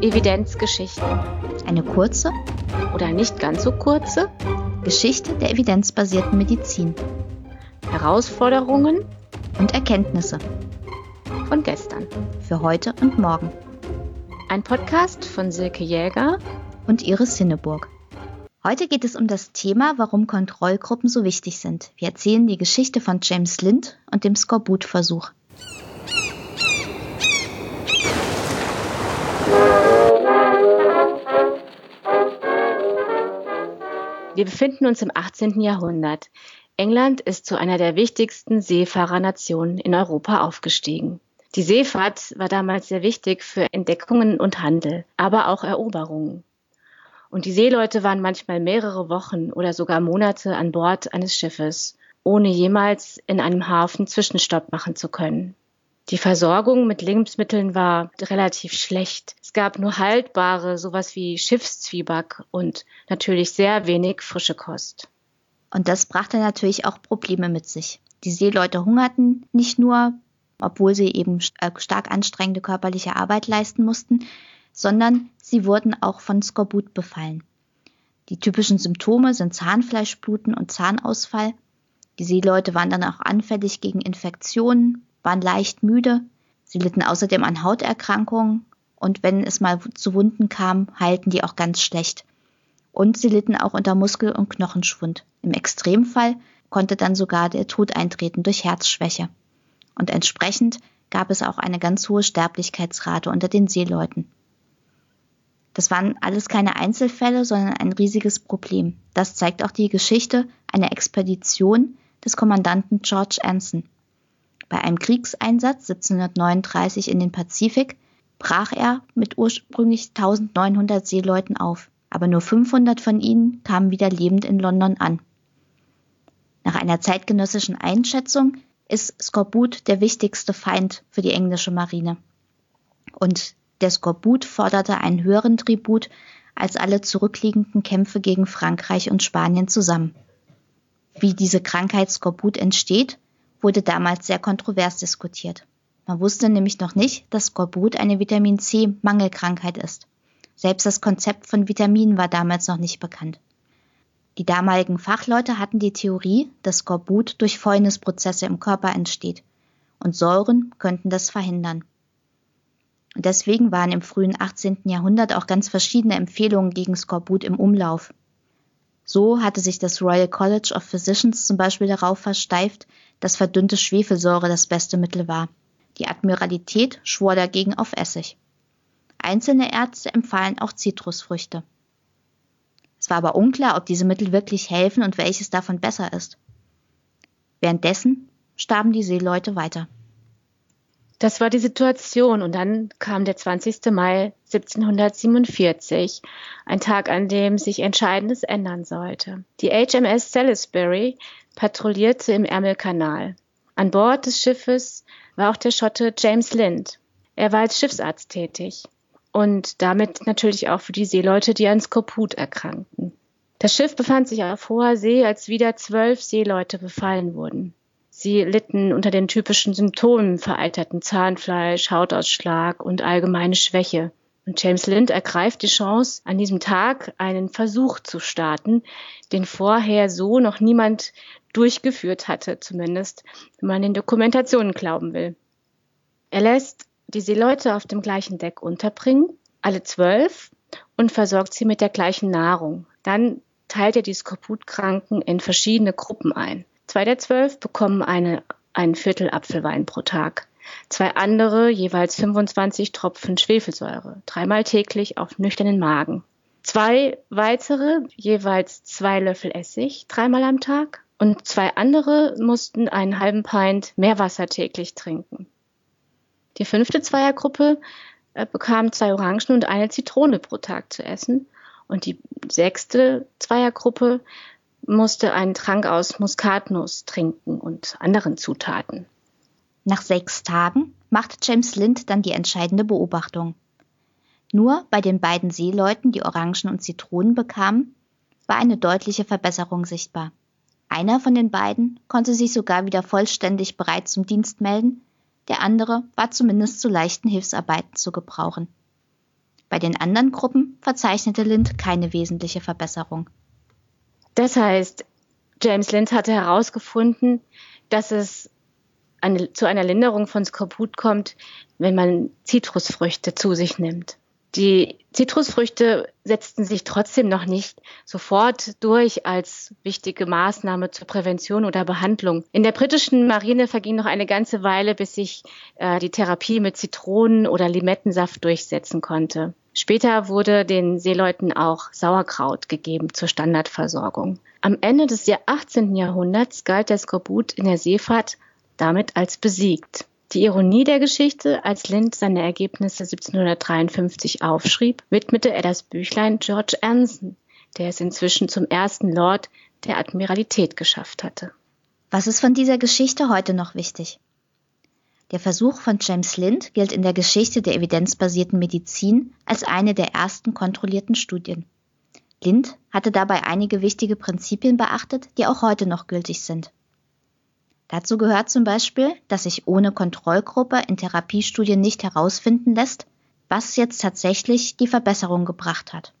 Evidenzgeschichten. Eine kurze oder nicht ganz so kurze Geschichte der evidenzbasierten Medizin. Herausforderungen und Erkenntnisse von gestern. Für heute und morgen. Ein Podcast von Silke Jäger und Iris Hinneburg. Heute geht es um das Thema, warum Kontrollgruppen so wichtig sind. Wir erzählen die Geschichte von James Lind und dem Skorbut-Versuch. Wir befinden uns im 18. Jahrhundert. England ist zu einer der wichtigsten Seefahrernationen in Europa aufgestiegen. Die Seefahrt war damals sehr wichtig für Entdeckungen und Handel, aber auch Eroberungen. Und die Seeleute waren manchmal mehrere Wochen oder sogar Monate an Bord eines Schiffes, ohne jemals in einem Hafen Zwischenstopp machen zu können. Die Versorgung mit Lebensmitteln war relativ schlecht. Es gab nur haltbare, sowas wie Schiffszwieback und natürlich sehr wenig frische Kost. Und das brachte natürlich auch Probleme mit sich. Die Seeleute hungerten nicht nur, obwohl sie eben äh, stark anstrengende körperliche Arbeit leisten mussten, sondern sie wurden auch von Skorbut befallen. Die typischen Symptome sind Zahnfleischbluten und Zahnausfall. Die Seeleute waren dann auch anfällig gegen Infektionen, waren leicht müde. Sie litten außerdem an Hauterkrankungen und wenn es mal zu Wunden kam, heilten die auch ganz schlecht. Und sie litten auch unter Muskel- und Knochenschwund. Im Extremfall konnte dann sogar der Tod eintreten durch Herzschwäche. Und entsprechend gab es auch eine ganz hohe Sterblichkeitsrate unter den Seeleuten. Das waren alles keine Einzelfälle, sondern ein riesiges Problem. Das zeigt auch die Geschichte einer Expedition des Kommandanten George Anson. Bei einem Kriegseinsatz 1739 in den Pazifik brach er mit ursprünglich 1900 Seeleuten auf, aber nur 500 von ihnen kamen wieder lebend in London an. Nach einer zeitgenössischen Einschätzung ist Skorbut der wichtigste Feind für die englische Marine. Und der Skorbut forderte einen höheren Tribut als alle zurückliegenden Kämpfe gegen Frankreich und Spanien zusammen. Wie diese Krankheit Skorbut entsteht wurde damals sehr kontrovers diskutiert. Man wusste nämlich noch nicht, dass Skorbut eine Vitamin C-Mangelkrankheit ist. Selbst das Konzept von Vitaminen war damals noch nicht bekannt. Die damaligen Fachleute hatten die Theorie, dass Skorbut durch Fäulnisprozesse im Körper entsteht und Säuren könnten das verhindern. Und deswegen waren im frühen 18. Jahrhundert auch ganz verschiedene Empfehlungen gegen Skorbut im Umlauf. So hatte sich das Royal College of Physicians zum Beispiel darauf versteift, dass verdünnte Schwefelsäure das beste Mittel war. Die Admiralität schwor dagegen auf Essig. Einzelne Ärzte empfahlen auch Zitrusfrüchte. Es war aber unklar, ob diese Mittel wirklich helfen und welches davon besser ist. Währenddessen starben die Seeleute weiter. Das war die Situation und dann kam der 20. Mai 1747, ein Tag, an dem sich Entscheidendes ändern sollte. Die HMS Salisbury patrouillierte im Ärmelkanal. An Bord des Schiffes war auch der Schotte James Lind. Er war als Schiffsarzt tätig und damit natürlich auch für die Seeleute, die an Skoput erkrankten. Das Schiff befand sich auf hoher See, als wieder zwölf Seeleute befallen wurden. Sie litten unter den typischen Symptomen veralterten Zahnfleisch, Hautausschlag und allgemeine Schwäche. Und James Lind ergreift die Chance, an diesem Tag einen Versuch zu starten, den vorher so noch niemand durchgeführt hatte, zumindest, wenn man den Dokumentationen glauben will. Er lässt die Seeleute auf dem gleichen Deck unterbringen, alle zwölf, und versorgt sie mit der gleichen Nahrung. Dann teilt er die Skoputkranken in verschiedene Gruppen ein. Zwei der zwölf bekommen eine, ein Viertel Apfelwein pro Tag. Zwei andere jeweils 25 Tropfen Schwefelsäure, dreimal täglich auf nüchternen Magen. Zwei weitere jeweils zwei Löffel Essig, dreimal am Tag. Und zwei andere mussten einen halben Pint Meerwasser täglich trinken. Die fünfte Zweiergruppe äh, bekam zwei Orangen und eine Zitrone pro Tag zu essen. Und die sechste Zweiergruppe musste einen Trank aus Muskatnuss trinken und anderen Zutaten. Nach sechs Tagen machte James Lind dann die entscheidende Beobachtung. Nur bei den beiden Seeleuten, die Orangen und Zitronen bekamen, war eine deutliche Verbesserung sichtbar. Einer von den beiden konnte sich sogar wieder vollständig bereit zum Dienst melden, der andere war zumindest zu leichten Hilfsarbeiten zu gebrauchen. Bei den anderen Gruppen verzeichnete Lind keine wesentliche Verbesserung. Das heißt, James Lind hatte herausgefunden, dass es eine, zu einer Linderung von Skorbut kommt, wenn man Zitrusfrüchte zu sich nimmt. Die Zitrusfrüchte setzten sich trotzdem noch nicht sofort durch als wichtige Maßnahme zur Prävention oder Behandlung. In der britischen Marine verging noch eine ganze Weile, bis sich äh, die Therapie mit Zitronen- oder Limettensaft durchsetzen konnte. Später wurde den Seeleuten auch Sauerkraut gegeben zur Standardversorgung. Am Ende des 18. Jahrhunderts galt der Skorbut in der Seefahrt damit als besiegt. Die Ironie der Geschichte, als Lind seine Ergebnisse 1753 aufschrieb, widmete er das Büchlein George Anson, der es inzwischen zum ersten Lord der Admiralität geschafft hatte. Was ist von dieser Geschichte heute noch wichtig? Der Versuch von James Lind gilt in der Geschichte der evidenzbasierten Medizin als eine der ersten kontrollierten Studien. Lind hatte dabei einige wichtige Prinzipien beachtet, die auch heute noch gültig sind. Dazu gehört zum Beispiel, dass sich ohne Kontrollgruppe in Therapiestudien nicht herausfinden lässt, was jetzt tatsächlich die Verbesserung gebracht hat.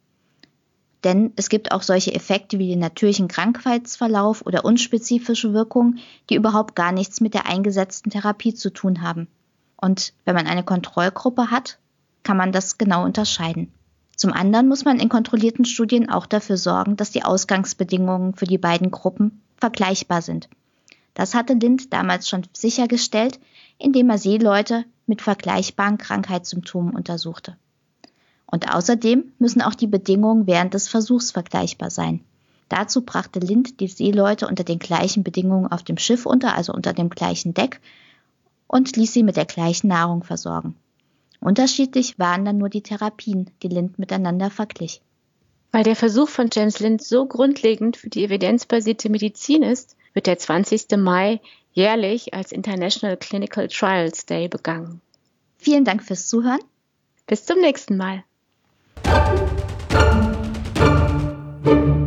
Denn es gibt auch solche Effekte wie den natürlichen Krankheitsverlauf oder unspezifische Wirkungen, die überhaupt gar nichts mit der eingesetzten Therapie zu tun haben. Und wenn man eine Kontrollgruppe hat, kann man das genau unterscheiden. Zum anderen muss man in kontrollierten Studien auch dafür sorgen, dass die Ausgangsbedingungen für die beiden Gruppen vergleichbar sind. Das hatte Lind damals schon sichergestellt, indem er Seeleute mit vergleichbaren Krankheitssymptomen untersuchte. Und außerdem müssen auch die Bedingungen während des Versuchs vergleichbar sein. Dazu brachte Lind die Seeleute unter den gleichen Bedingungen auf dem Schiff unter, also unter dem gleichen Deck, und ließ sie mit der gleichen Nahrung versorgen. Unterschiedlich waren dann nur die Therapien, die Lind miteinander verglich. Weil der Versuch von James Lind so grundlegend für die evidenzbasierte Medizin ist, wird der 20. Mai jährlich als International Clinical Trials Day begangen. Vielen Dank fürs Zuhören. Bis zum nächsten Mal. thank you.